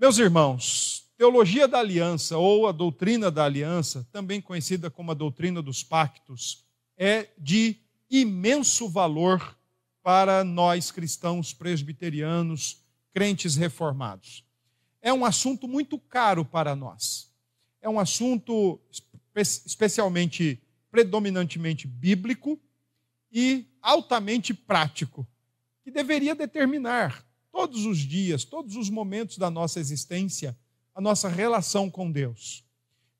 Meus irmãos, teologia da aliança ou a doutrina da aliança, também conhecida como a doutrina dos pactos, é de imenso valor para nós cristãos presbiterianos, crentes reformados. É um assunto muito caro para nós. É um assunto especialmente, predominantemente bíblico e altamente prático, que deveria determinar todos os dias, todos os momentos da nossa existência, a nossa relação com Deus.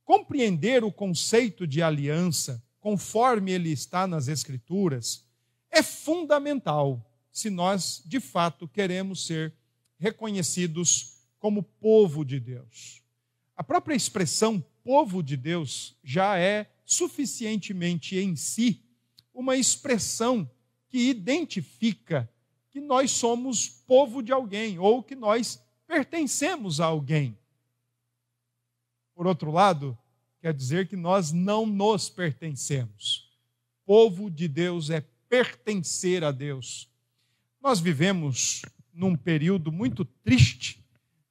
Compreender o conceito de aliança, conforme ele está nas Escrituras, é fundamental se nós, de fato, queremos ser reconhecidos como povo de Deus. A própria expressão povo de Deus já é suficientemente em si uma expressão que identifica que nós somos povo de alguém ou que nós pertencemos a alguém. Por outro lado, quer dizer que nós não nos pertencemos. Povo de Deus é pertencer a Deus. Nós vivemos num período muito triste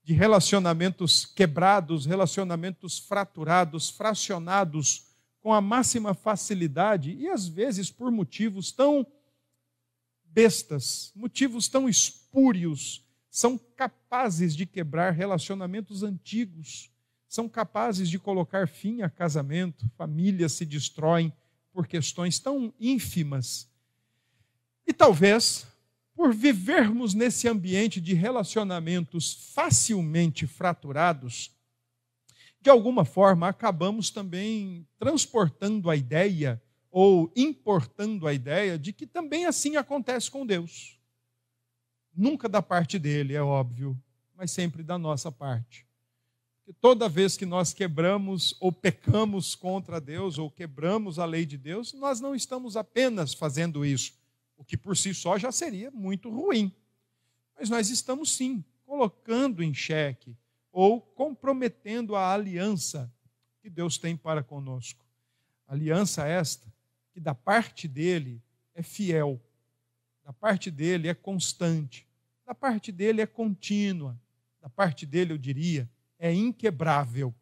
de relacionamentos quebrados, relacionamentos fraturados, fracionados com a máxima facilidade e às vezes por motivos tão bestas, motivos tão espúrios, são capazes de quebrar relacionamentos antigos, são capazes de colocar fim a casamento, famílias se destroem por questões tão ínfimas. E talvez por vivermos nesse ambiente de relacionamentos facilmente fraturados, de alguma forma acabamos também transportando a ideia ou importando a ideia de que também assim acontece com Deus. Nunca da parte dele, é óbvio, mas sempre da nossa parte. Que toda vez que nós quebramos ou pecamos contra Deus ou quebramos a lei de Deus, nós não estamos apenas fazendo isso o que por si só já seria muito ruim. Mas nós estamos sim colocando em xeque ou comprometendo a aliança que Deus tem para conosco. Aliança esta que da parte dele é fiel, da parte dele é constante, da parte dele é contínua, da parte dele eu diria é inquebrável.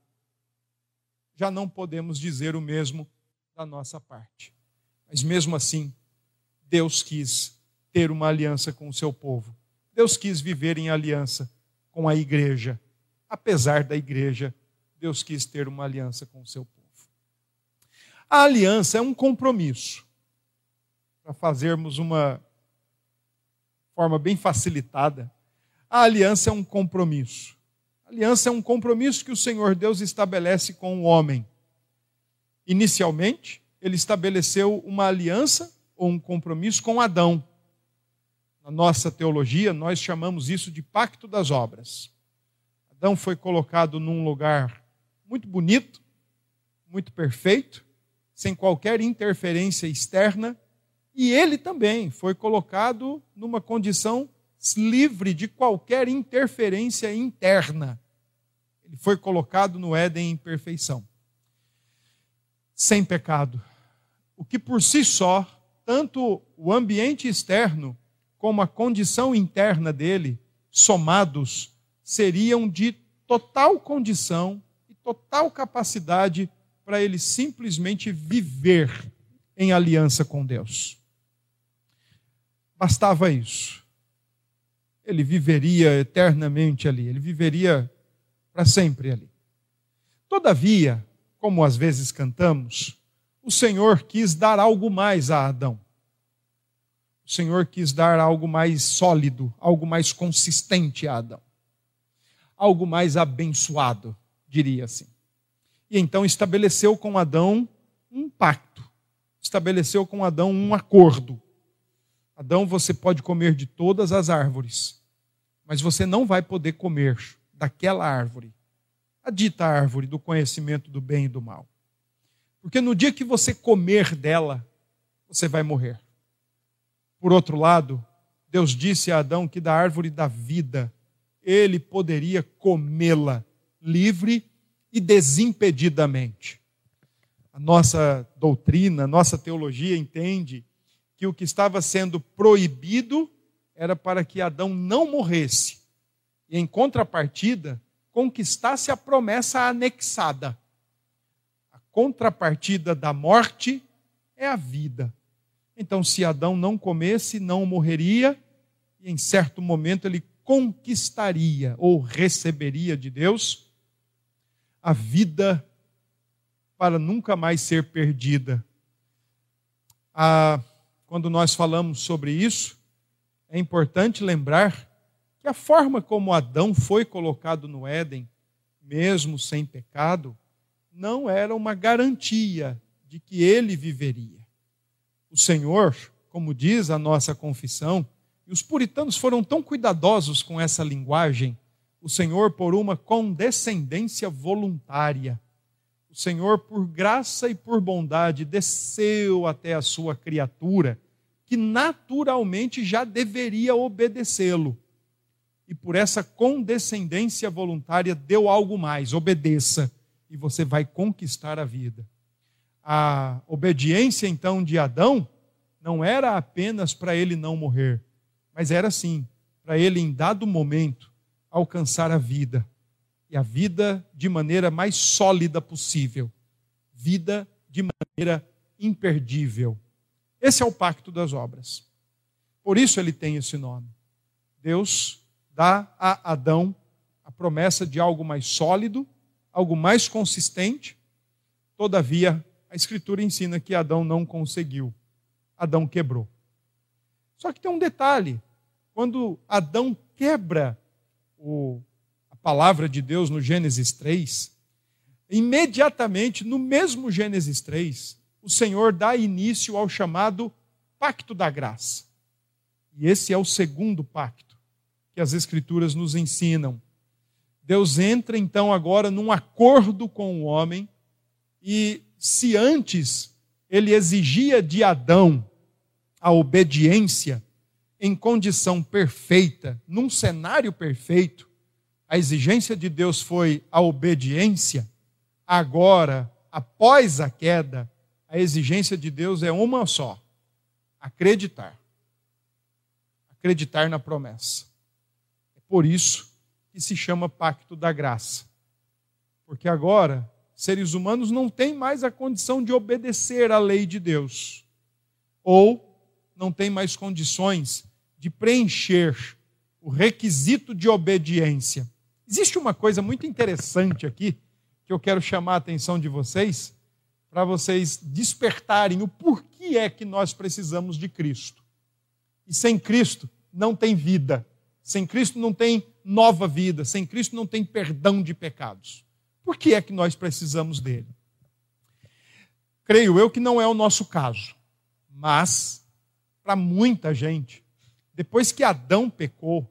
Já não podemos dizer o mesmo da nossa parte. Mas mesmo assim, Deus quis ter uma aliança com o seu povo. Deus quis viver em aliança com a igreja. Apesar da igreja, Deus quis ter uma aliança com o seu povo. A aliança é um compromisso. Para fazermos uma forma bem facilitada, a aliança é um compromisso. A aliança é um compromisso que o Senhor Deus estabelece com o homem. Inicialmente, ele estabeleceu uma aliança ou um compromisso com Adão. Na nossa teologia, nós chamamos isso de pacto das obras. Adão foi colocado num lugar muito bonito, muito perfeito, sem qualquer interferência externa, e ele também foi colocado numa condição livre de qualquer interferência interna. Ele foi colocado no Éden em perfeição, sem pecado, o que por si só tanto o ambiente externo como a condição interna dele, somados, seriam de total condição e total capacidade para ele simplesmente viver em aliança com Deus. Bastava isso. Ele viveria eternamente ali, ele viveria para sempre ali. Todavia, como às vezes cantamos, o Senhor quis dar algo mais a Adão. O Senhor quis dar algo mais sólido, algo mais consistente a Adão. Algo mais abençoado, diria assim. E então estabeleceu com Adão um pacto. Estabeleceu com Adão um acordo. Adão, você pode comer de todas as árvores, mas você não vai poder comer daquela árvore, a dita árvore do conhecimento do bem e do mal. Porque no dia que você comer dela, você vai morrer. Por outro lado, Deus disse a Adão que da árvore da vida ele poderia comê-la livre e desimpedidamente. A nossa doutrina, a nossa teologia entende que o que estava sendo proibido era para que Adão não morresse. E em contrapartida, conquistasse a promessa anexada. A contrapartida da morte é a vida. Então, se Adão não comesse, não morreria, e em certo momento ele conquistaria ou receberia de Deus a vida para nunca mais ser perdida. Ah, quando nós falamos sobre isso, é importante lembrar que a forma como Adão foi colocado no Éden, mesmo sem pecado, não era uma garantia de que ele viveria. O Senhor, como diz a nossa confissão, e os puritanos foram tão cuidadosos com essa linguagem, o Senhor, por uma condescendência voluntária, o Senhor, por graça e por bondade, desceu até a sua criatura, que naturalmente já deveria obedecê-lo e por essa condescendência voluntária deu algo mais, obedeça, e você vai conquistar a vida. A obediência então de Adão não era apenas para ele não morrer, mas era sim para ele em dado momento alcançar a vida, e a vida de maneira mais sólida possível, vida de maneira imperdível. Esse é o pacto das obras. Por isso ele tem esse nome. Deus dá a Adão a promessa de algo mais sólido, algo mais consistente. Todavia, a Escritura ensina que Adão não conseguiu. Adão quebrou. Só que tem um detalhe: quando Adão quebra o, a palavra de Deus no Gênesis 3, imediatamente, no mesmo Gênesis 3, o Senhor dá início ao chamado Pacto da Graça. E esse é o segundo pacto que as Escrituras nos ensinam. Deus entra então agora num acordo com o homem, e se antes ele exigia de Adão a obediência em condição perfeita, num cenário perfeito, a exigência de Deus foi a obediência, agora, após a queda, a exigência de Deus é uma só: acreditar. Acreditar na promessa. Por isso que se chama pacto da graça. Porque agora, seres humanos não têm mais a condição de obedecer à lei de Deus. Ou não têm mais condições de preencher o requisito de obediência. Existe uma coisa muito interessante aqui que eu quero chamar a atenção de vocês, para vocês despertarem o porquê é que nós precisamos de Cristo. E sem Cristo não tem vida. Sem Cristo não tem nova vida, sem Cristo não tem perdão de pecados. Por que é que nós precisamos dele? Creio eu que não é o nosso caso, mas para muita gente, depois que Adão pecou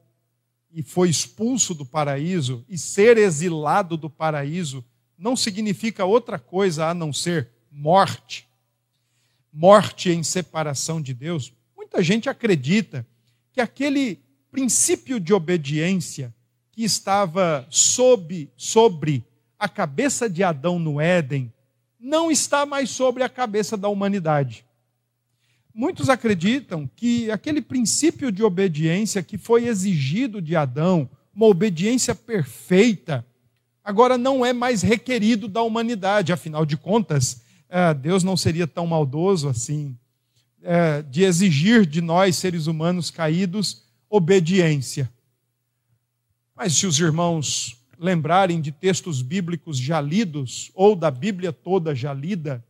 e foi expulso do paraíso, e ser exilado do paraíso não significa outra coisa a não ser morte, morte em separação de Deus. Muita gente acredita que aquele princípio de obediência que estava sob, sobre a cabeça de Adão no Éden, não está mais sobre a cabeça da humanidade. Muitos acreditam que aquele princípio de obediência que foi exigido de Adão, uma obediência perfeita, agora não é mais requerido da humanidade. Afinal de contas, é, Deus não seria tão maldoso assim é, de exigir de nós, seres humanos caídos, obediência. Mas se os irmãos lembrarem de textos bíblicos já lidos, ou da Bíblia toda já lida,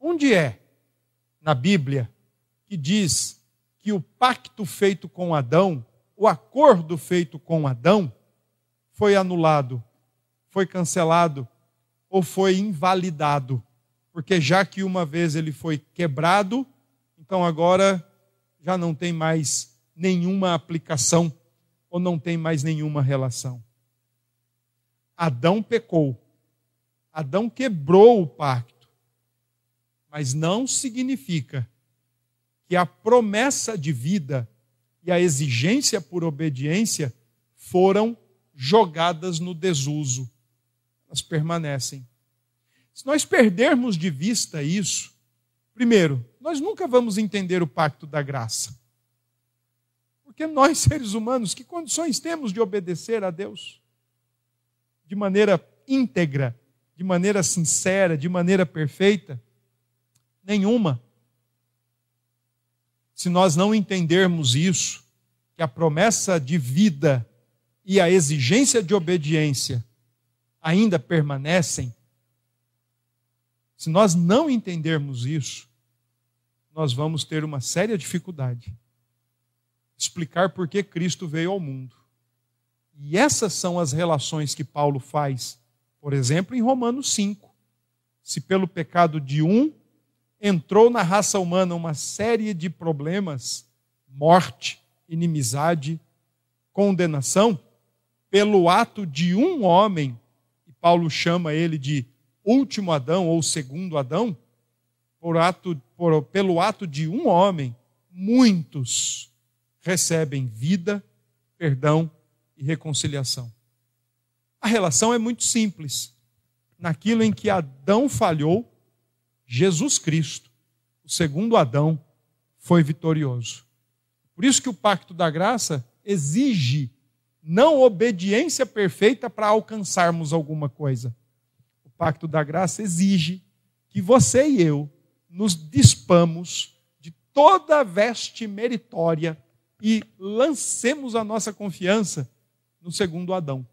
onde é na Bíblia que diz que o pacto feito com Adão, o acordo feito com Adão, foi anulado, foi cancelado ou foi invalidado? Porque já que uma vez ele foi quebrado, então agora já não tem mais nenhuma aplicação ou não tem mais nenhuma relação. Adão pecou. Adão quebrou o pacto. Mas não significa que a promessa de vida e a exigência por obediência foram jogadas no desuso. Elas permanecem. Se nós perdermos de vista isso, primeiro, nós nunca vamos entender o pacto da graça. Porque nós, seres humanos, que condições temos de obedecer a Deus? de maneira íntegra, de maneira sincera, de maneira perfeita? Nenhuma. Se nós não entendermos isso, que a promessa de vida e a exigência de obediência ainda permanecem, se nós não entendermos isso, nós vamos ter uma séria dificuldade explicar por que Cristo veio ao mundo. E essas são as relações que Paulo faz, por exemplo, em Romanos 5. Se pelo pecado de um entrou na raça humana uma série de problemas, morte, inimizade, condenação, pelo ato de um homem, e Paulo chama ele de último Adão ou segundo Adão, por ato, por, pelo ato de um homem, muitos recebem vida, perdão e reconciliação. A relação é muito simples. Naquilo em que Adão falhou, Jesus Cristo, o segundo Adão, foi vitorioso. Por isso que o pacto da graça exige não obediência perfeita para alcançarmos alguma coisa. O pacto da graça exige que você e eu nos dispamos de toda veste meritória e lancemos a nossa confiança no segundo Adão,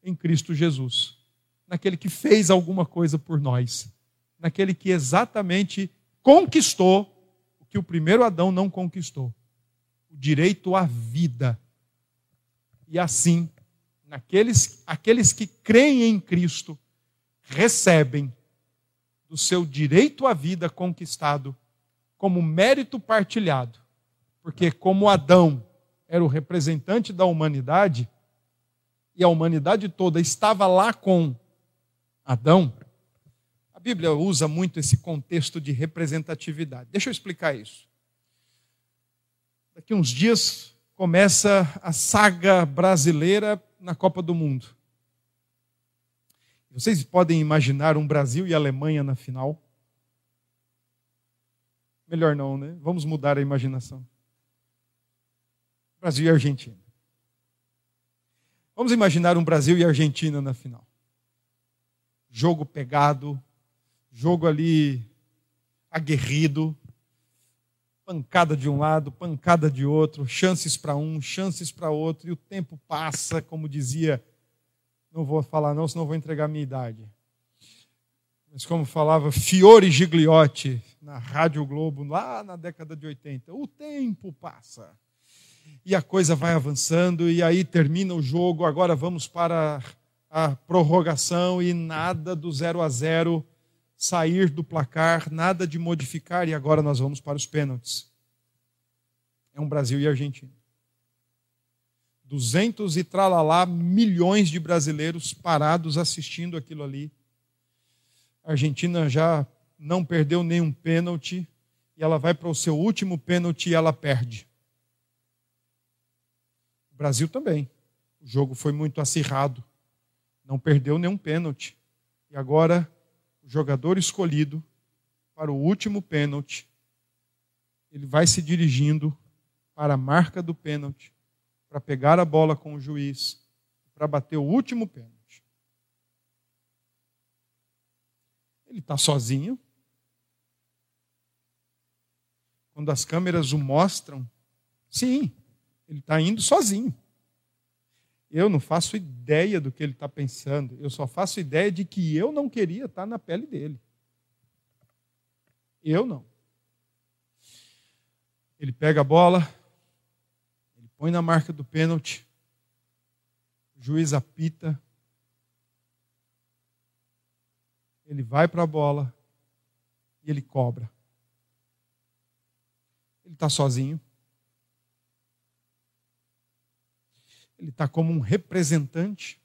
em Cristo Jesus, naquele que fez alguma coisa por nós, naquele que exatamente conquistou o que o primeiro Adão não conquistou o direito à vida. E assim, naqueles, aqueles que creem em Cristo recebem do seu direito à vida conquistado como mérito partilhado. Porque, como Adão era o representante da humanidade, e a humanidade toda estava lá com Adão, Bíblia usa muito esse contexto de representatividade. Deixa eu explicar isso. Daqui uns dias começa a saga brasileira na Copa do Mundo. Vocês podem imaginar um Brasil e Alemanha na final? Melhor não, né? Vamos mudar a imaginação. Brasil e Argentina. Vamos imaginar um Brasil e Argentina na final. Jogo pegado, jogo ali aguerrido, pancada de um lado, pancada de outro, chances para um, chances para outro, e o tempo passa, como dizia não vou falar não, senão vou entregar a minha idade. Mas como falava Fiore Gigliotti na Rádio Globo, lá na década de 80, o tempo passa. E a coisa vai avançando, e aí termina o jogo, agora vamos para a prorrogação e nada do 0 a 0 sair do placar, nada de modificar, e agora nós vamos para os pênaltis. É um Brasil e Argentina. 200 e tralalá milhões de brasileiros parados assistindo aquilo ali. A Argentina já não perdeu nenhum pênalti e ela vai para o seu último pênalti e ela perde. O Brasil também. O jogo foi muito acirrado. Não perdeu nenhum pênalti. E agora, o jogador escolhido para o último pênalti, ele vai se dirigindo para a marca do pênalti para pegar a bola com o juiz, para bater o último pênalti. Ele está sozinho. Quando as câmeras o mostram, sim, ele está indo sozinho. Eu não faço ideia do que ele está pensando. Eu só faço ideia de que eu não queria estar na pele dele. Eu não. Ele pega a bola, põe na marca do pênalti, o juiz apita, ele vai para a bola e ele cobra. Ele está sozinho. Ele está como um representante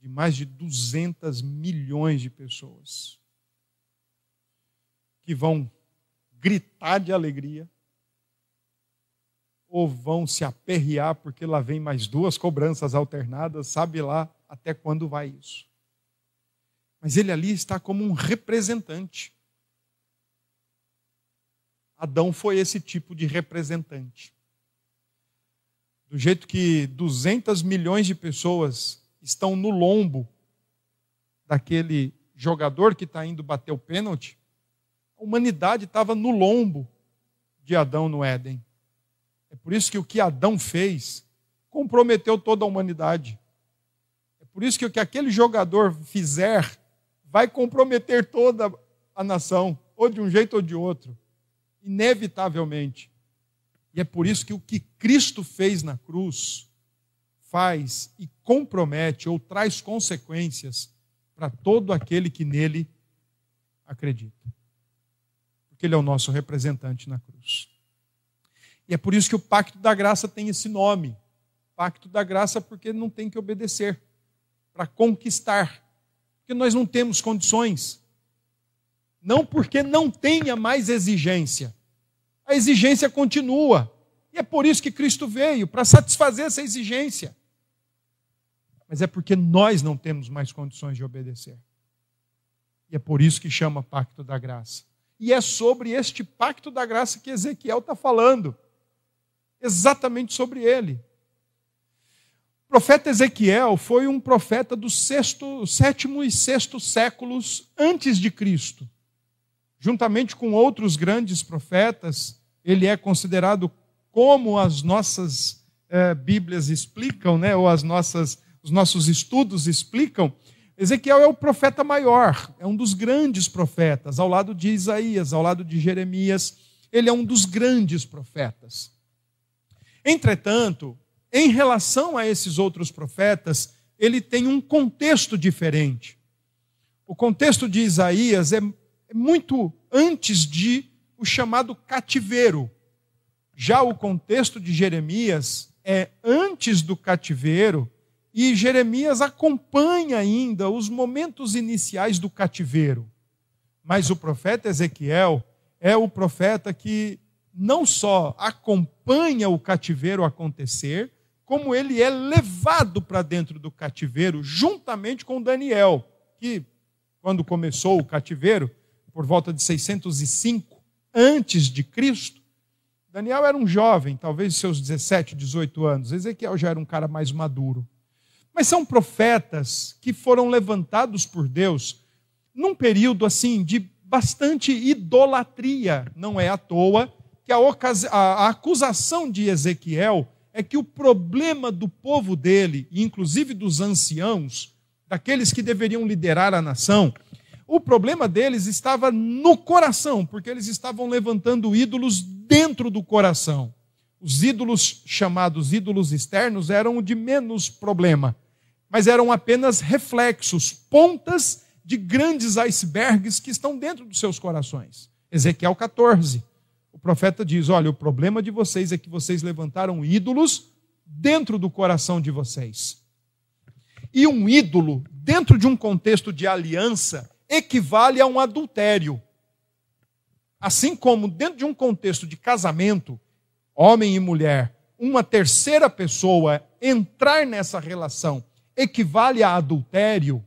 de mais de 200 milhões de pessoas que vão gritar de alegria ou vão se aperrear porque lá vem mais duas cobranças alternadas, sabe lá até quando vai isso. Mas ele ali está como um representante. Adão foi esse tipo de representante. Do jeito que 200 milhões de pessoas estão no lombo daquele jogador que está indo bater o pênalti, a humanidade estava no lombo de Adão no Éden. É por isso que o que Adão fez comprometeu toda a humanidade. É por isso que o que aquele jogador fizer vai comprometer toda a nação, ou de um jeito ou de outro, inevitavelmente. E é por isso que o que Cristo fez na cruz faz e compromete ou traz consequências para todo aquele que nele acredita. Porque ele é o nosso representante na cruz. E é por isso que o pacto da graça tem esse nome. Pacto da graça porque não tem que obedecer para conquistar. Porque nós não temos condições. Não porque não tenha mais exigência. A exigência continua. E é por isso que Cristo veio para satisfazer essa exigência mas é porque nós não temos mais condições de obedecer. E é por isso que chama Pacto da Graça. E é sobre este Pacto da Graça que Ezequiel está falando. Exatamente sobre ele. O profeta Ezequiel foi um profeta do sexto, sétimo e sexto séculos antes de Cristo. Juntamente com outros grandes profetas, ele é considerado como as nossas eh, Bíblias explicam, né, ou as nossas os nossos estudos explicam, Ezequiel é o profeta maior, é um dos grandes profetas, ao lado de Isaías, ao lado de Jeremias, ele é um dos grandes profetas. Entretanto, em relação a esses outros profetas, ele tem um contexto diferente. O contexto de Isaías é muito antes de o chamado cativeiro. Já o contexto de Jeremias é antes do cativeiro e Jeremias acompanha ainda os momentos iniciais do cativeiro. Mas o profeta Ezequiel é o profeta que não só acompanha o cativeiro acontecer, como ele é levado para dentro do cativeiro juntamente com Daniel, que quando começou o cativeiro, por volta de 605 antes de Cristo, Daniel era um jovem, talvez seus 17, 18 anos. Ezequiel já era um cara mais maduro. Mas são profetas que foram levantados por Deus num período assim de bastante idolatria. Não é à toa que a, a acusação de Ezequiel é que o problema do povo dele, inclusive dos anciãos, daqueles que deveriam liderar a nação, o problema deles estava no coração, porque eles estavam levantando ídolos dentro do coração. Os ídolos chamados ídolos externos eram o de menos problema mas eram apenas reflexos, pontas de grandes icebergs que estão dentro dos seus corações. Ezequiel 14. O profeta diz: Olha, o problema de vocês é que vocês levantaram ídolos dentro do coração de vocês. E um ídolo, dentro de um contexto de aliança, equivale a um adultério. Assim como dentro de um contexto de casamento, homem e mulher, uma terceira pessoa entrar nessa relação equivale a adultério,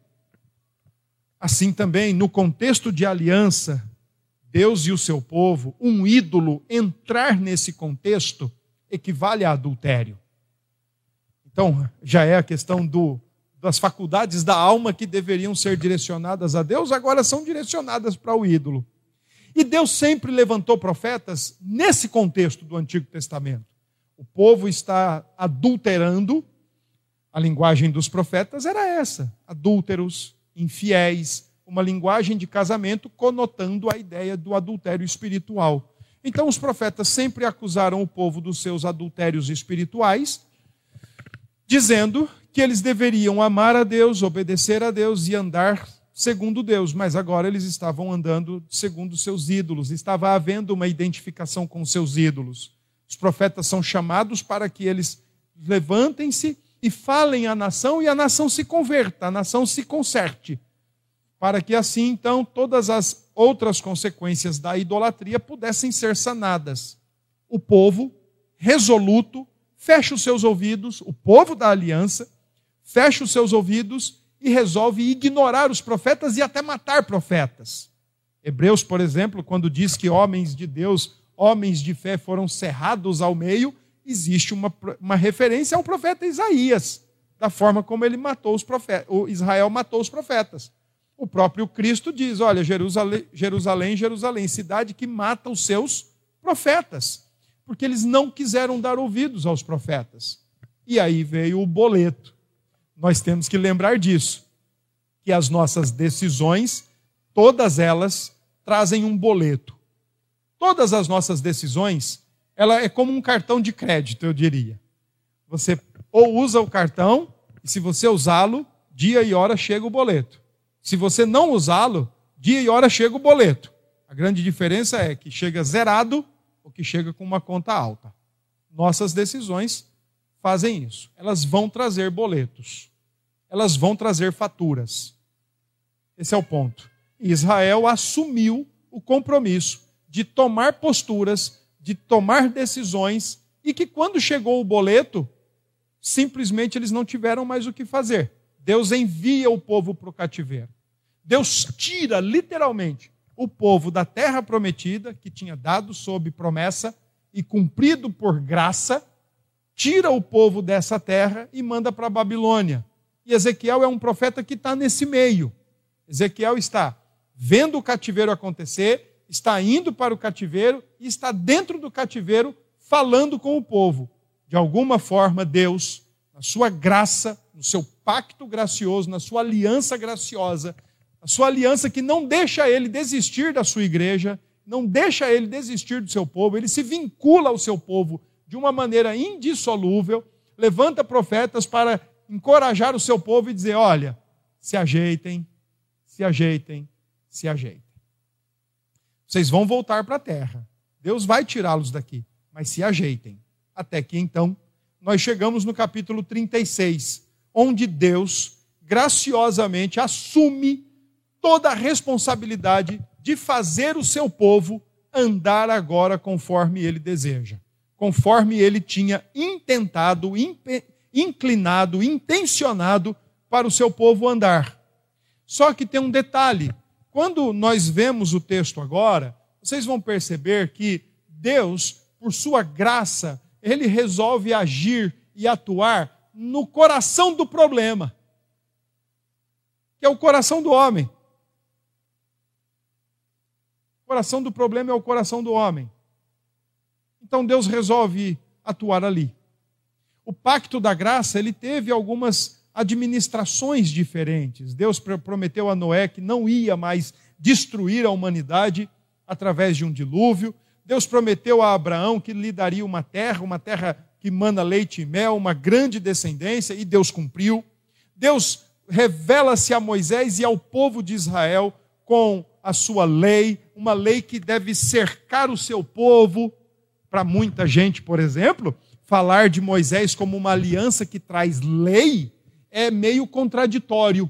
assim também, no contexto de aliança, Deus e o seu povo, um ídolo entrar nesse contexto equivale a adultério. Então, já é a questão do, das faculdades da alma que deveriam ser direcionadas a Deus, agora são direcionadas para o ídolo. E Deus sempre levantou profetas nesse contexto do Antigo Testamento. O povo está adulterando a linguagem dos profetas era essa: adúlteros, infiéis, uma linguagem de casamento conotando a ideia do adultério espiritual. Então, os profetas sempre acusaram o povo dos seus adultérios espirituais, dizendo que eles deveriam amar a Deus, obedecer a Deus e andar segundo Deus, mas agora eles estavam andando segundo seus ídolos, estava havendo uma identificação com seus ídolos. Os profetas são chamados para que eles levantem-se e falem à nação e a nação se converta, a nação se conserte, para que assim então todas as outras consequências da idolatria pudessem ser sanadas. O povo resoluto fecha os seus ouvidos, o povo da aliança fecha os seus ouvidos e resolve ignorar os profetas e até matar profetas. Hebreus, por exemplo, quando diz que homens de Deus, homens de fé foram cerrados ao meio, existe uma, uma referência ao profeta Isaías. da forma como ele matou os profetas, o Israel matou os profetas. O próprio Cristo diz: Olha, Jerusalém, Jerusalém, Jerusalém, cidade que mata os seus profetas, porque eles não quiseram dar ouvidos aos profetas. E aí veio o boleto. Nós temos que lembrar disso, que as nossas decisões, todas elas, trazem um boleto. Todas as nossas decisões, ela é como um cartão de crédito, eu diria. Você ou usa o cartão, e se você usá-lo, dia e hora chega o boleto. Se você não usá-lo, dia e hora chega o boleto. A grande diferença é que chega zerado ou que chega com uma conta alta. Nossas decisões fazem isso. Elas vão trazer boletos. Elas vão trazer faturas. Esse é o ponto. Israel assumiu o compromisso de tomar posturas, de tomar decisões, e que quando chegou o boleto, simplesmente eles não tiveram mais o que fazer. Deus envia o povo para o cativeiro. Deus tira literalmente o povo da terra prometida, que tinha dado sob promessa e cumprido por graça, tira o povo dessa terra e manda para a Babilônia. E Ezequiel é um profeta que está nesse meio. Ezequiel está vendo o cativeiro acontecer, está indo para o cativeiro e está dentro do cativeiro falando com o povo. De alguma forma, Deus, na sua graça, no seu pacto gracioso, na sua aliança graciosa, a sua aliança que não deixa ele desistir da sua igreja, não deixa ele desistir do seu povo, ele se vincula ao seu povo de uma maneira indissolúvel, levanta profetas para encorajar o seu povo e dizer: olha, se ajeitem, se ajeitem, se ajeitem. Vocês vão voltar para a terra. Deus vai tirá-los daqui, mas se ajeitem. Até que então, nós chegamos no capítulo 36, onde Deus graciosamente assume toda a responsabilidade de fazer o seu povo andar agora conforme ele deseja, conforme ele tinha intentado, inclinado, intencionado para o seu povo andar. Só que tem um detalhe: quando nós vemos o texto agora, vocês vão perceber que Deus, por sua graça, ele resolve agir e atuar no coração do problema, que é o coração do homem. O coração do problema é o coração do homem. Então Deus resolve atuar ali. O pacto da graça, ele teve algumas administrações diferentes. Deus prometeu a Noé que não ia mais destruir a humanidade através de um dilúvio. Deus prometeu a Abraão que lhe daria uma terra, uma terra que mana leite e mel, uma grande descendência, e Deus cumpriu. Deus revela-se a Moisés e ao povo de Israel com a sua lei, uma lei que deve cercar o seu povo. Para muita gente, por exemplo, falar de Moisés como uma aliança que traz lei é meio contraditório,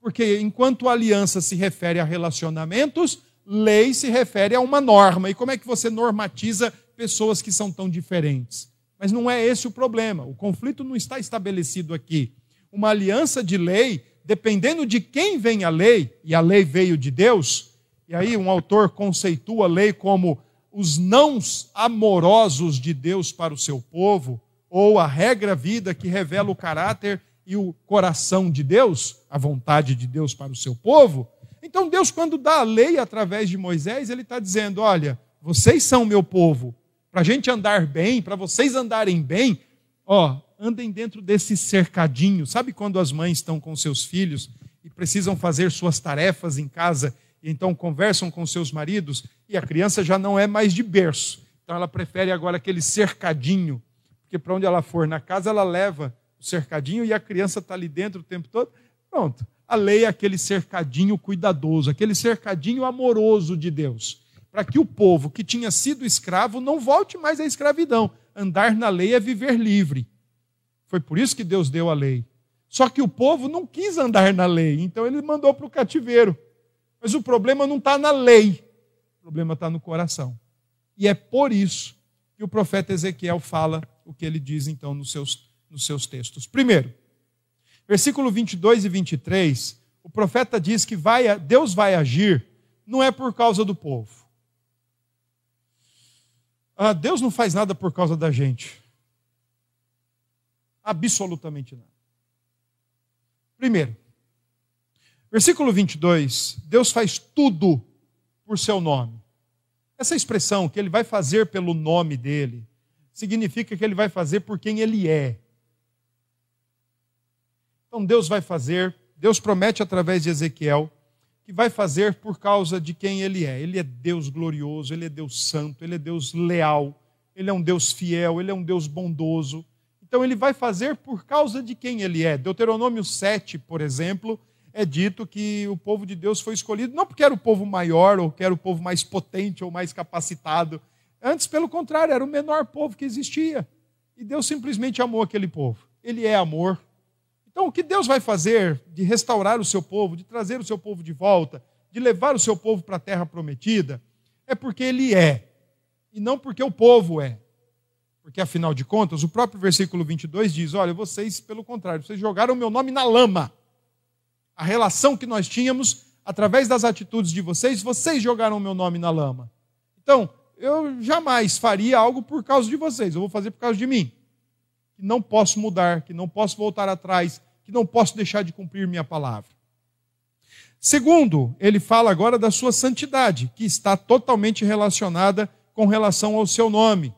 porque enquanto aliança se refere a relacionamentos, lei se refere a uma norma. E como é que você normatiza pessoas que são tão diferentes? Mas não é esse o problema. O conflito não está estabelecido aqui. Uma aliança de lei, dependendo de quem vem a lei, e a lei veio de Deus, e aí um autor conceitua a lei como os nãos amorosos de Deus para o seu povo, ou a regra vida que revela o caráter e o coração de Deus, a vontade de Deus para o seu povo. Então Deus, quando dá a lei através de Moisés, ele está dizendo: olha, vocês são meu povo. Para a gente andar bem, para vocês andarem bem, ó, andem dentro desse cercadinho. Sabe quando as mães estão com seus filhos e precisam fazer suas tarefas em casa e então conversam com seus maridos, e a criança já não é mais de berço. Então ela prefere agora aquele cercadinho, porque para onde ela for na casa, ela leva o cercadinho e a criança está ali dentro o tempo todo. Pronto. A lei é aquele cercadinho cuidadoso, aquele cercadinho amoroso de Deus, para que o povo que tinha sido escravo não volte mais à escravidão. Andar na lei é viver livre. Foi por isso que Deus deu a lei. Só que o povo não quis andar na lei, então ele mandou para o cativeiro. Mas o problema não está na lei, o problema está no coração. E é por isso que o profeta Ezequiel fala o que ele diz então nos seus, nos seus textos. Primeiro, versículo 22 e 23, o profeta diz que vai, Deus vai agir não é por causa do povo. Ah, Deus não faz nada por causa da gente. Absolutamente nada. Primeiro, versículo 22, Deus faz tudo por seu nome. Essa expressão que ele vai fazer pelo nome dele, significa que ele vai fazer por quem ele é. Então Deus vai fazer, Deus promete através de Ezequiel, que vai fazer por causa de quem ele é. Ele é Deus glorioso, ele é Deus santo, ele é Deus leal, ele é um Deus fiel, ele é um Deus bondoso. Então ele vai fazer por causa de quem ele é. Deuteronômio 7, por exemplo, é dito que o povo de Deus foi escolhido não porque era o povo maior ou que era o povo mais potente ou mais capacitado. Antes, pelo contrário, era o menor povo que existia. E Deus simplesmente amou aquele povo. Ele é amor. Então, o que Deus vai fazer de restaurar o seu povo, de trazer o seu povo de volta, de levar o seu povo para a terra prometida, é porque Ele é, e não porque o povo é. Porque, afinal de contas, o próprio versículo 22 diz: Olha, vocês, pelo contrário, vocês jogaram o meu nome na lama. A relação que nós tínhamos, através das atitudes de vocês, vocês jogaram o meu nome na lama. Então, eu jamais faria algo por causa de vocês, eu vou fazer por causa de mim que não posso mudar, que não posso voltar atrás, que não posso deixar de cumprir minha palavra. Segundo, ele fala agora da sua santidade, que está totalmente relacionada com relação ao seu nome.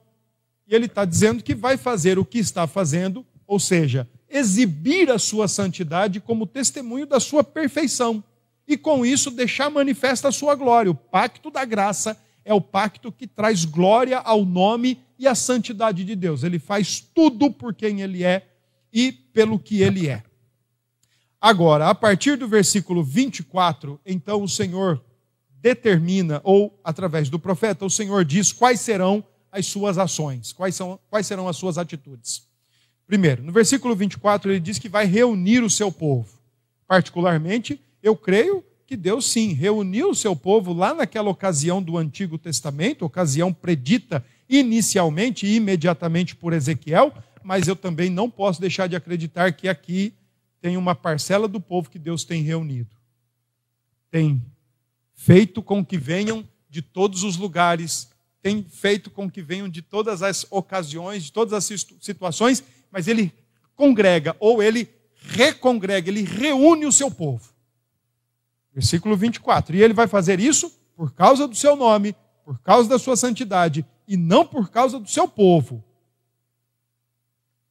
E ele está dizendo que vai fazer o que está fazendo, ou seja, exibir a sua santidade como testemunho da sua perfeição. E com isso deixar manifesta a sua glória. O pacto da graça é o pacto que traz glória ao nome e à santidade de Deus. Ele faz tudo por quem ele é e pelo que ele é. Agora, a partir do versículo 24, então o Senhor determina, ou através do profeta, o Senhor diz quais serão as suas ações, quais, são, quais serão as suas atitudes. Primeiro, no versículo 24, ele diz que vai reunir o seu povo. Particularmente, eu creio que Deus sim reuniu o seu povo lá naquela ocasião do Antigo Testamento, ocasião predita inicialmente e imediatamente por Ezequiel, mas eu também não posso deixar de acreditar que aqui tem uma parcela do povo que Deus tem reunido. Tem feito com que venham de todos os lugares, tem feito com que venham de todas as ocasiões, de todas as situações, mas ele congrega ou ele recongrega, ele reúne o seu povo. Versículo 24. E ele vai fazer isso por causa do seu nome, por causa da sua santidade e não por causa do seu povo.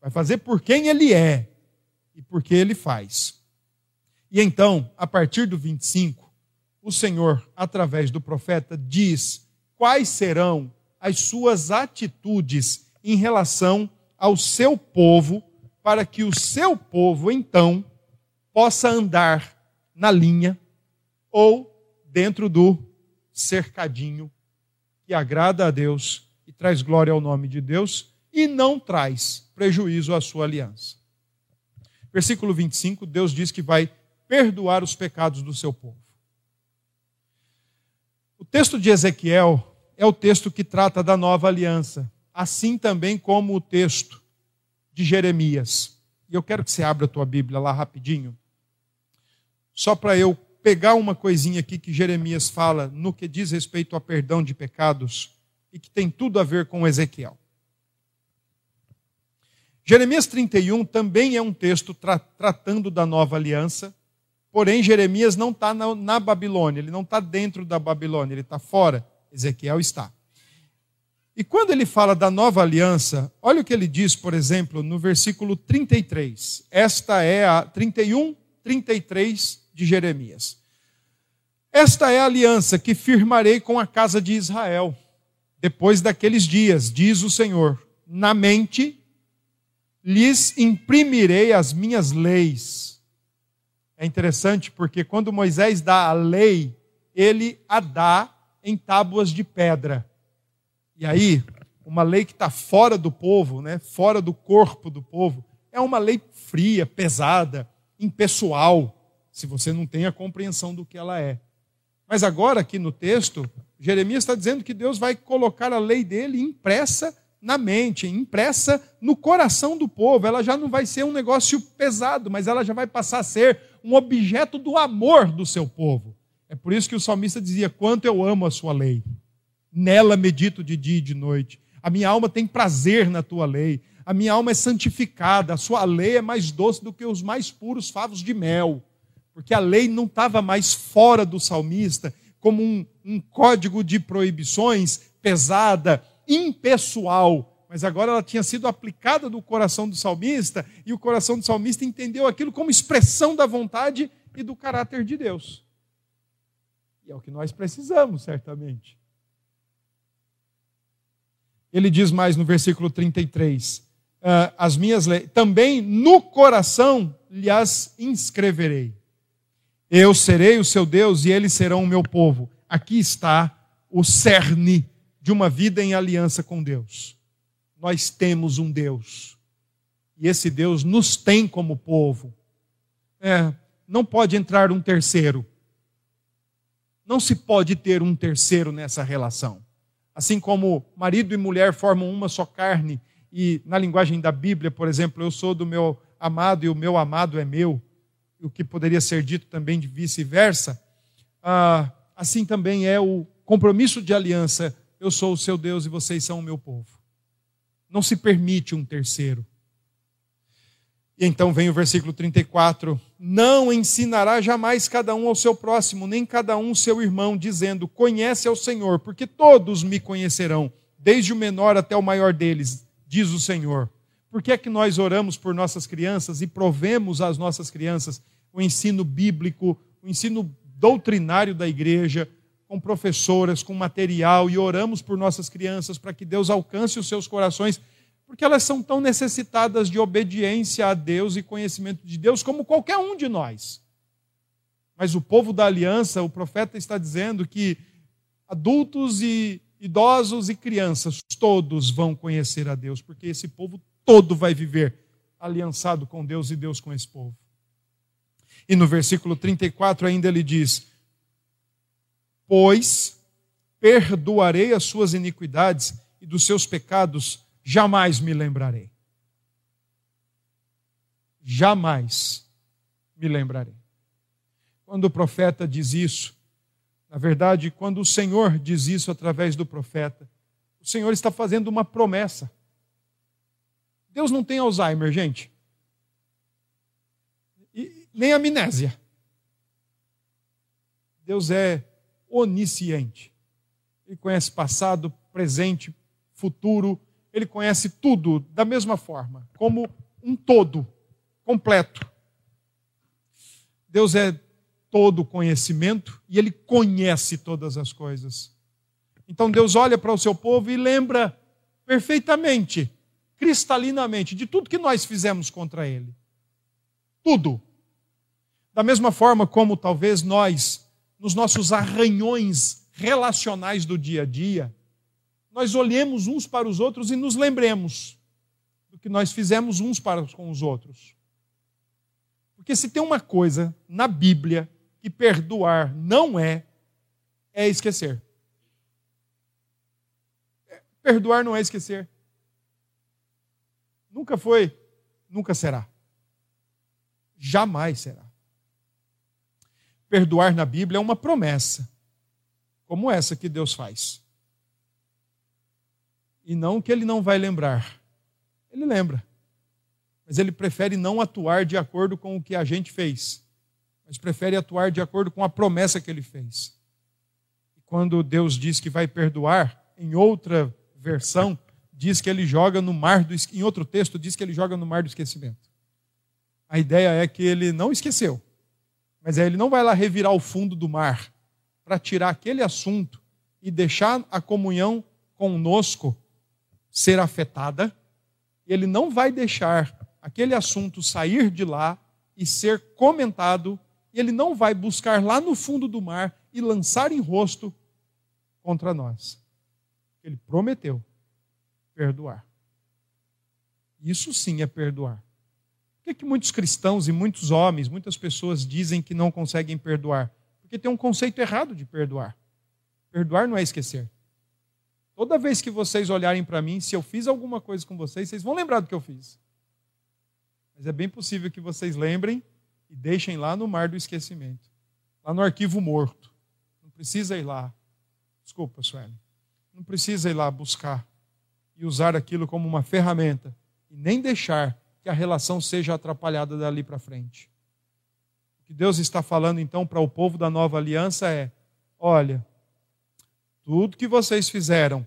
Vai fazer por quem ele é e por que ele faz. E então, a partir do 25, o Senhor, através do profeta, diz quais serão as suas atitudes em relação ao seu povo, para que o seu povo, então, possa andar na linha ou dentro do cercadinho que agrada a Deus e traz glória ao nome de Deus e não traz prejuízo à sua aliança. Versículo 25, Deus diz que vai perdoar os pecados do seu povo. O texto de Ezequiel é o texto que trata da nova aliança, assim também como o texto de Jeremias. E eu quero que você abra a tua Bíblia lá rapidinho, só para eu pegar uma coisinha aqui que Jeremias fala no que diz respeito a perdão de pecados e que tem tudo a ver com Ezequiel. Jeremias 31 também é um texto tra tratando da nova aliança, porém Jeremias não está na, na, Babilônia, ele não está dentro da Babilônia, ele está fora, Ezequiel está. E quando ele fala da nova aliança, olha o que ele diz, por exemplo, no versículo 33. Esta é a 31, 33 de Jeremias. Esta é a aliança que firmarei com a casa de Israel, depois daqueles dias, diz o Senhor. Na mente lhes imprimirei as minhas leis. É interessante porque quando Moisés dá a lei, ele a dá em tábuas de pedra. E aí, uma lei que está fora do povo, né, fora do corpo do povo, é uma lei fria, pesada, impessoal se você não tem a compreensão do que ela é. Mas agora, aqui no texto, Jeremias está dizendo que Deus vai colocar a lei dele impressa na mente, impressa no coração do povo. Ela já não vai ser um negócio pesado, mas ela já vai passar a ser um objeto do amor do seu povo. É por isso que o salmista dizia: Quanto eu amo a sua lei, nela medito de dia e de noite. A minha alma tem prazer na tua lei. a minha alma é santificada, a sua lei é mais doce do que os mais puros favos de mel. Porque a lei não estava mais fora do salmista, como um, um código de proibições pesada, impessoal, mas agora ela tinha sido aplicada no coração do salmista, e o coração do salmista entendeu aquilo como expressão da vontade e do caráter de Deus. E é o que nós precisamos, certamente. Ele diz mais no versículo 33: ah, As minhas leis, também no coração lhes inscreverei. Eu serei o seu Deus e eles serão o meu povo. Aqui está o cerne de uma vida em aliança com Deus. Nós temos um Deus. E esse Deus nos tem como povo. É, não pode entrar um terceiro. Não se pode ter um terceiro nessa relação. Assim como marido e mulher formam uma só carne, e na linguagem da Bíblia, por exemplo, eu sou do meu amado e o meu amado é meu, o que poderia ser dito também de vice-versa, ah, assim também é o compromisso de aliança: eu sou o seu Deus e vocês são o meu povo. Não se permite um terceiro. E então vem o versículo 34: Não ensinará jamais cada um ao seu próximo, nem cada um seu irmão, dizendo: Conhece ao Senhor, porque todos me conhecerão, desde o menor até o maior deles, diz o Senhor. Por que é que nós oramos por nossas crianças e provemos às nossas crianças o ensino bíblico, o ensino doutrinário da igreja, com professoras, com material, e oramos por nossas crianças para que Deus alcance os seus corações porque elas são tão necessitadas de obediência a Deus e conhecimento de Deus como qualquer um de nós. Mas o povo da aliança, o profeta está dizendo que adultos e idosos e crianças, todos vão conhecer a Deus, porque esse povo todo vai viver aliançado com Deus e Deus com esse povo. E no versículo 34 ainda ele diz: Pois perdoarei as suas iniquidades e dos seus pecados jamais me lembrarei. Jamais me lembrarei. Quando o profeta diz isso, na verdade, quando o Senhor diz isso através do profeta, o Senhor está fazendo uma promessa. Deus não tem Alzheimer, gente. E nem amnésia. Deus é onisciente. Ele conhece passado, presente, futuro ele conhece tudo da mesma forma, como um todo, completo. Deus é todo conhecimento e ele conhece todas as coisas. Então Deus olha para o seu povo e lembra perfeitamente, cristalinamente, de tudo que nós fizemos contra ele. Tudo. Da mesma forma como talvez nós, nos nossos arranhões relacionais do dia a dia, nós olhemos uns para os outros e nos lembremos do que nós fizemos uns para com os outros. Porque se tem uma coisa na Bíblia que perdoar não é, é esquecer. Perdoar não é esquecer. Nunca foi, nunca será. Jamais será. Perdoar na Bíblia é uma promessa, como essa que Deus faz. E não que ele não vai lembrar. Ele lembra. Mas ele prefere não atuar de acordo com o que a gente fez. Mas prefere atuar de acordo com a promessa que ele fez. E quando Deus diz que vai perdoar, em outra versão, diz que ele joga no mar do em outro texto diz que ele joga no mar do esquecimento. A ideia é que ele não esqueceu, mas ele não vai lá revirar o fundo do mar para tirar aquele assunto e deixar a comunhão conosco ser afetada, ele não vai deixar aquele assunto sair de lá e ser comentado, ele não vai buscar lá no fundo do mar e lançar em rosto contra nós. Ele prometeu perdoar. Isso sim é perdoar. Por que, que muitos cristãos e muitos homens, muitas pessoas dizem que não conseguem perdoar? Porque tem um conceito errado de perdoar. Perdoar não é esquecer. Toda vez que vocês olharem para mim, se eu fiz alguma coisa com vocês, vocês vão lembrar do que eu fiz. Mas é bem possível que vocês lembrem e deixem lá no mar do esquecimento lá no arquivo morto. Não precisa ir lá. Desculpa, Sueli. Não precisa ir lá buscar e usar aquilo como uma ferramenta e nem deixar que a relação seja atrapalhada dali para frente. O que Deus está falando então para o povo da nova aliança é: olha, tudo que vocês fizeram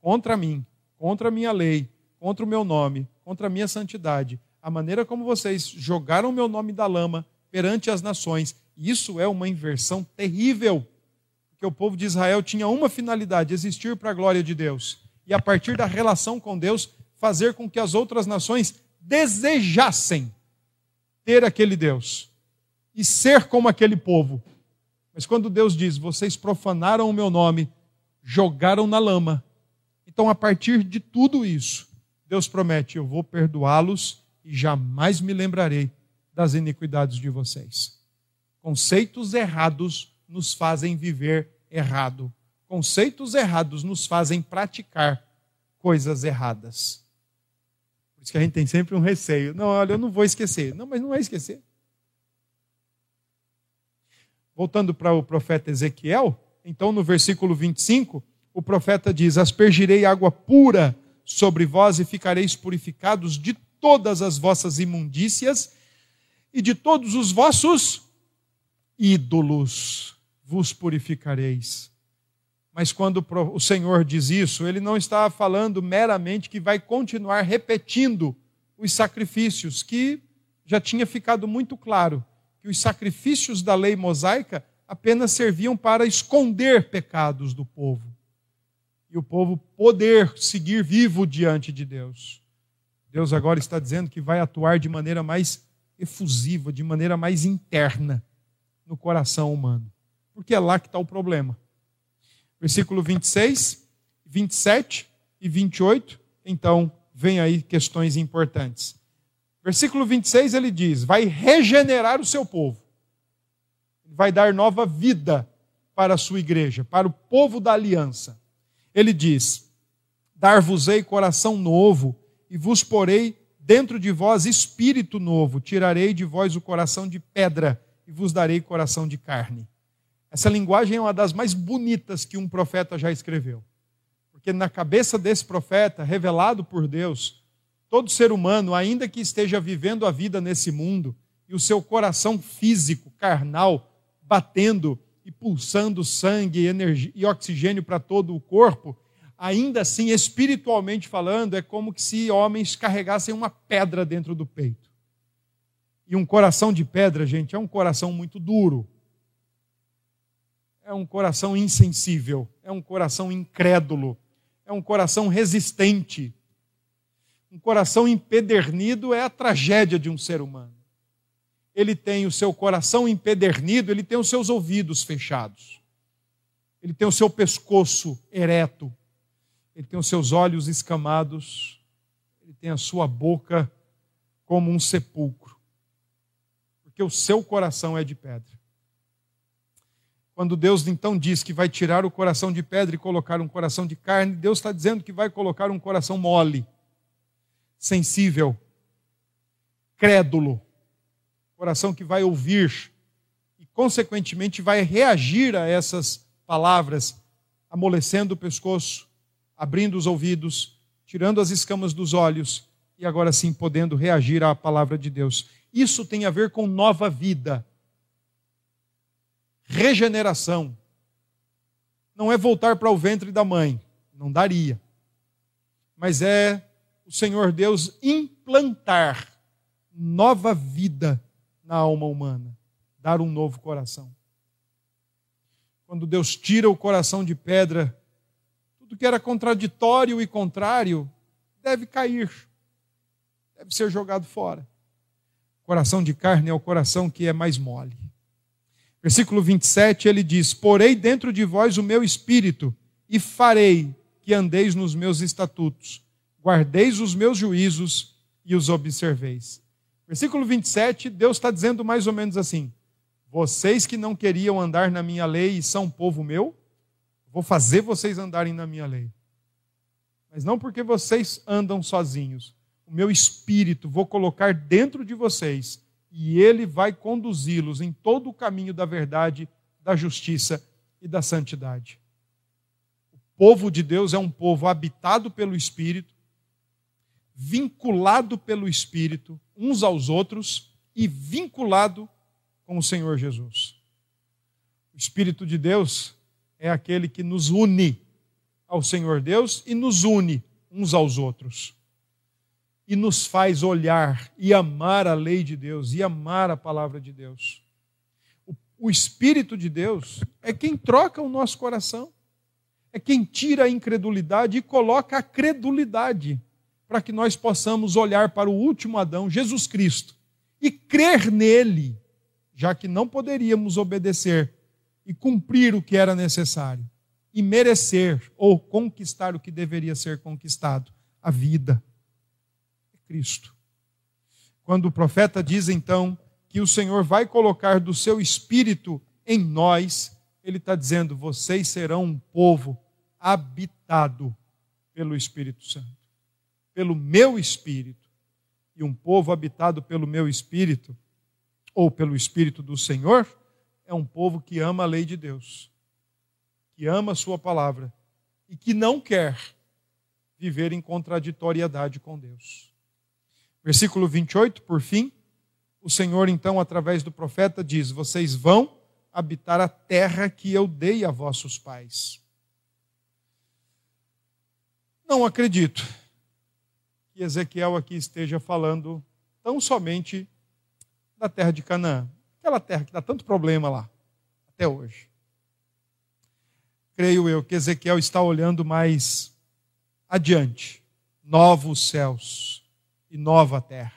contra mim, contra a minha lei, contra o meu nome, contra a minha santidade, a maneira como vocês jogaram o meu nome da lama perante as nações, isso é uma inversão terrível. Porque o povo de Israel tinha uma finalidade: existir para a glória de Deus. E a partir da relação com Deus, fazer com que as outras nações desejassem ter aquele Deus e ser como aquele povo. Mas quando Deus diz: Vocês profanaram o meu nome, jogaram na lama. Então, a partir de tudo isso, Deus promete: Eu vou perdoá-los e jamais me lembrarei das iniquidades de vocês. Conceitos errados nos fazem viver errado. Conceitos errados nos fazem praticar coisas erradas. Por isso que a gente tem sempre um receio. Não, olha, eu não vou esquecer. Não, mas não é esquecer. Voltando para o profeta Ezequiel, então no versículo 25, o profeta diz: Aspergirei água pura sobre vós e ficareis purificados de todas as vossas imundícias e de todos os vossos ídolos vos purificareis. Mas quando o Senhor diz isso, ele não está falando meramente que vai continuar repetindo os sacrifícios, que já tinha ficado muito claro que os sacrifícios da lei mosaica apenas serviam para esconder pecados do povo e o povo poder seguir vivo diante de Deus. Deus agora está dizendo que vai atuar de maneira mais efusiva, de maneira mais interna no coração humano. Porque é lá que está o problema. Versículo 26, 27 e 28, então vem aí questões importantes. Versículo 26 ele diz: Vai regenerar o seu povo, vai dar nova vida para a sua igreja, para o povo da aliança. Ele diz: Dar-vos-ei coração novo e vos porei dentro de vós espírito novo, tirarei de vós o coração de pedra e vos darei coração de carne. Essa linguagem é uma das mais bonitas que um profeta já escreveu. Porque na cabeça desse profeta, revelado por Deus, todo ser humano, ainda que esteja vivendo a vida nesse mundo, e o seu coração físico, carnal, batendo e pulsando sangue e, energia, e oxigênio para todo o corpo, ainda assim, espiritualmente falando, é como se homens carregassem uma pedra dentro do peito. E um coração de pedra, gente, é um coração muito duro. É um coração insensível, é um coração incrédulo, é um coração resistente. Um coração empedernido é a tragédia de um ser humano. Ele tem o seu coração empedernido, ele tem os seus ouvidos fechados. Ele tem o seu pescoço ereto, ele tem os seus olhos escamados, ele tem a sua boca como um sepulcro, porque o seu coração é de pedra. Quando Deus então diz que vai tirar o coração de pedra e colocar um coração de carne, Deus está dizendo que vai colocar um coração mole, sensível, crédulo, coração que vai ouvir e, consequentemente, vai reagir a essas palavras, amolecendo o pescoço, abrindo os ouvidos, tirando as escamas dos olhos e agora sim podendo reagir à palavra de Deus. Isso tem a ver com nova vida, regeneração. Não é voltar para o ventre da mãe, não daria. Mas é o Senhor Deus implantar nova vida na alma humana, dar um novo coração. Quando Deus tira o coração de pedra tudo que era contraditório e contrário deve cair, deve ser jogado fora. coração de carne é o coração que é mais mole. Versículo 27, ele diz: Porei dentro de vós o meu espírito e farei que andeis nos meus estatutos, guardeis os meus juízos e os observeis. Versículo 27, Deus está dizendo mais ou menos assim: Vocês que não queriam andar na minha lei e são povo meu, Vou fazer vocês andarem na minha lei. Mas não porque vocês andam sozinhos. O meu espírito vou colocar dentro de vocês e ele vai conduzi-los em todo o caminho da verdade, da justiça e da santidade. O povo de Deus é um povo habitado pelo Espírito, vinculado pelo Espírito uns aos outros e vinculado com o Senhor Jesus. O Espírito de Deus é aquele que nos une ao Senhor Deus e nos une uns aos outros. E nos faz olhar e amar a lei de Deus e amar a palavra de Deus. O, Espírito de Deus é quem troca o nosso coração, é quem tira a incredulidade e coloca a credulidade para que nós possamos olhar para o último Adão, Jesus Cristo, e crer nele, já que não poderíamos obedecer e cumprir o que era necessário, e merecer ou conquistar o que deveria ser conquistado a vida. É Cristo. Quando o profeta diz então que o Senhor vai colocar do seu espírito em nós, ele está dizendo: vocês serão um povo habitado pelo Espírito Santo pelo meu espírito, e um povo habitado pelo meu espírito, ou pelo espírito do Senhor, é um povo que ama a lei de Deus, que ama a sua palavra e que não quer viver em contraditoriedade com Deus. Versículo 28, por fim, o Senhor então, através do profeta, diz: Vocês vão habitar a terra que eu dei a vossos pais. Não acredito que Ezequiel aqui esteja falando tão somente da terra de Canaã, aquela terra que dá tanto problema lá, até hoje. Creio eu que Ezequiel está olhando mais adiante novos céus e nova terra.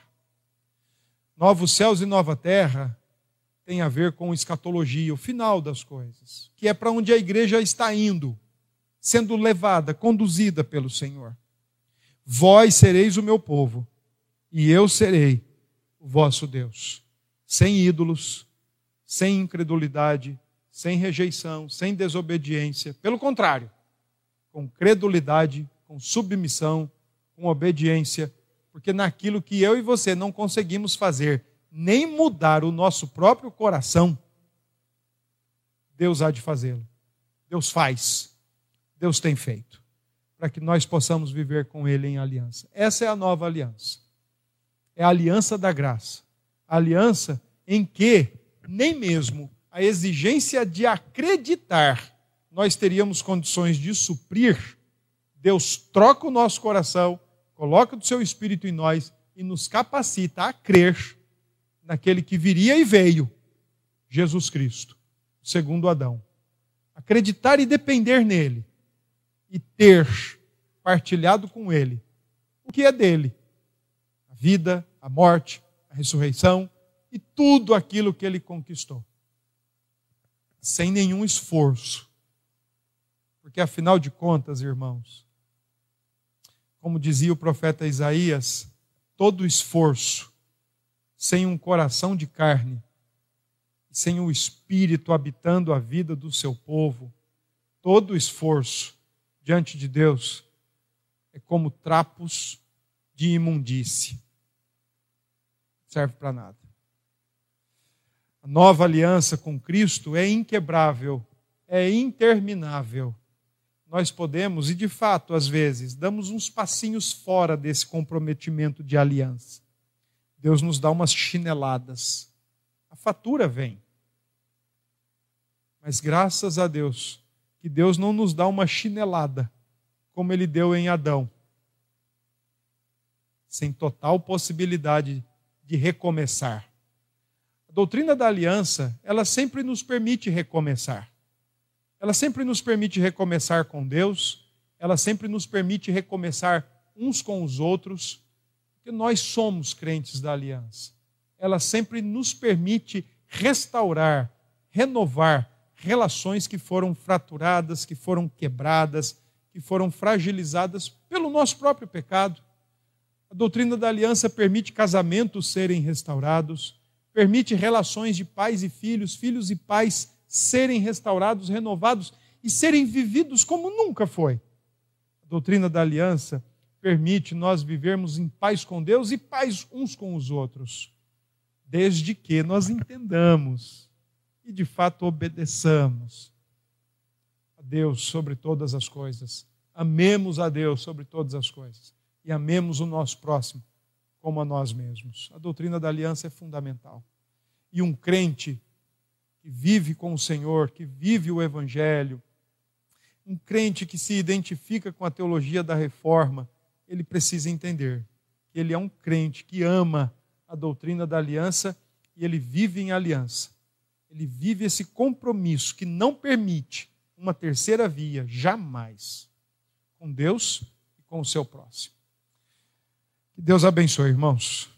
Novos céus e nova terra tem a ver com escatologia, o final das coisas, que é para onde a igreja está indo, sendo levada, conduzida pelo Senhor. Vós sereis o meu povo, e eu serei o vosso Deus. Sem ídolos, sem incredulidade, sem rejeição, sem desobediência. Pelo contrário, com credulidade, com submissão, com obediência, porque naquilo que eu e você não conseguimos fazer, nem mudar o nosso próprio coração, Deus há de fazê-lo. Deus faz. Deus tem feito para que nós possamos viver com Ele em aliança. Essa é a nova aliança. É a aliança da graça. A aliança em que nem mesmo a exigência de acreditar nós teríamos condições de suprir, Deus troca o nosso coração, coloca o seu espírito em nós e nos capacita a crer naquele que viria e veio, Jesus Cristo, segundo Adão. Acreditar e depender nele e ter partilhado com ele o que é dele: a vida, a morte, a ressurreição e tudo aquilo que ele conquistou. Sem nenhum esforço. Porque afinal de contas, irmãos, como dizia o profeta Isaías, todo esforço sem um coração de carne, sem o espírito habitando a vida do seu povo, todo esforço diante de Deus é como trapos de imundície. Serve para nada. A nova aliança com Cristo é inquebrável, é interminável. Nós podemos, e de fato, às vezes, damos uns passinhos fora desse comprometimento de aliança. Deus nos dá umas chineladas. A fatura vem. Mas graças a Deus, que Deus não nos dá uma chinelada, como ele deu em Adão, sem total possibilidade de recomeçar. A doutrina da aliança, ela sempre nos permite recomeçar. Ela sempre nos permite recomeçar com Deus, ela sempre nos permite recomeçar uns com os outros, porque nós somos crentes da aliança. Ela sempre nos permite restaurar, renovar relações que foram fraturadas, que foram quebradas, que foram fragilizadas pelo nosso próprio pecado. A doutrina da aliança permite casamentos serem restaurados, permite relações de pais e filhos, filhos e pais serem restaurados, renovados e serem vividos como nunca foi. A doutrina da aliança permite nós vivermos em paz com Deus e paz uns com os outros, desde que nós entendamos e de fato obedeçamos a Deus sobre todas as coisas. Amemos a Deus sobre todas as coisas. e amemos o nosso próximo como a nós mesmos. A doutrina da aliança é fundamental. E um crente que vive com o Senhor, que vive o Evangelho, um crente que se identifica com a teologia da reforma, ele precisa entender que ele é um crente que ama a doutrina da aliança e ele vive em aliança. Ele vive esse compromisso que não permite uma terceira via, jamais, com Deus e com o seu próximo. Que Deus abençoe, irmãos.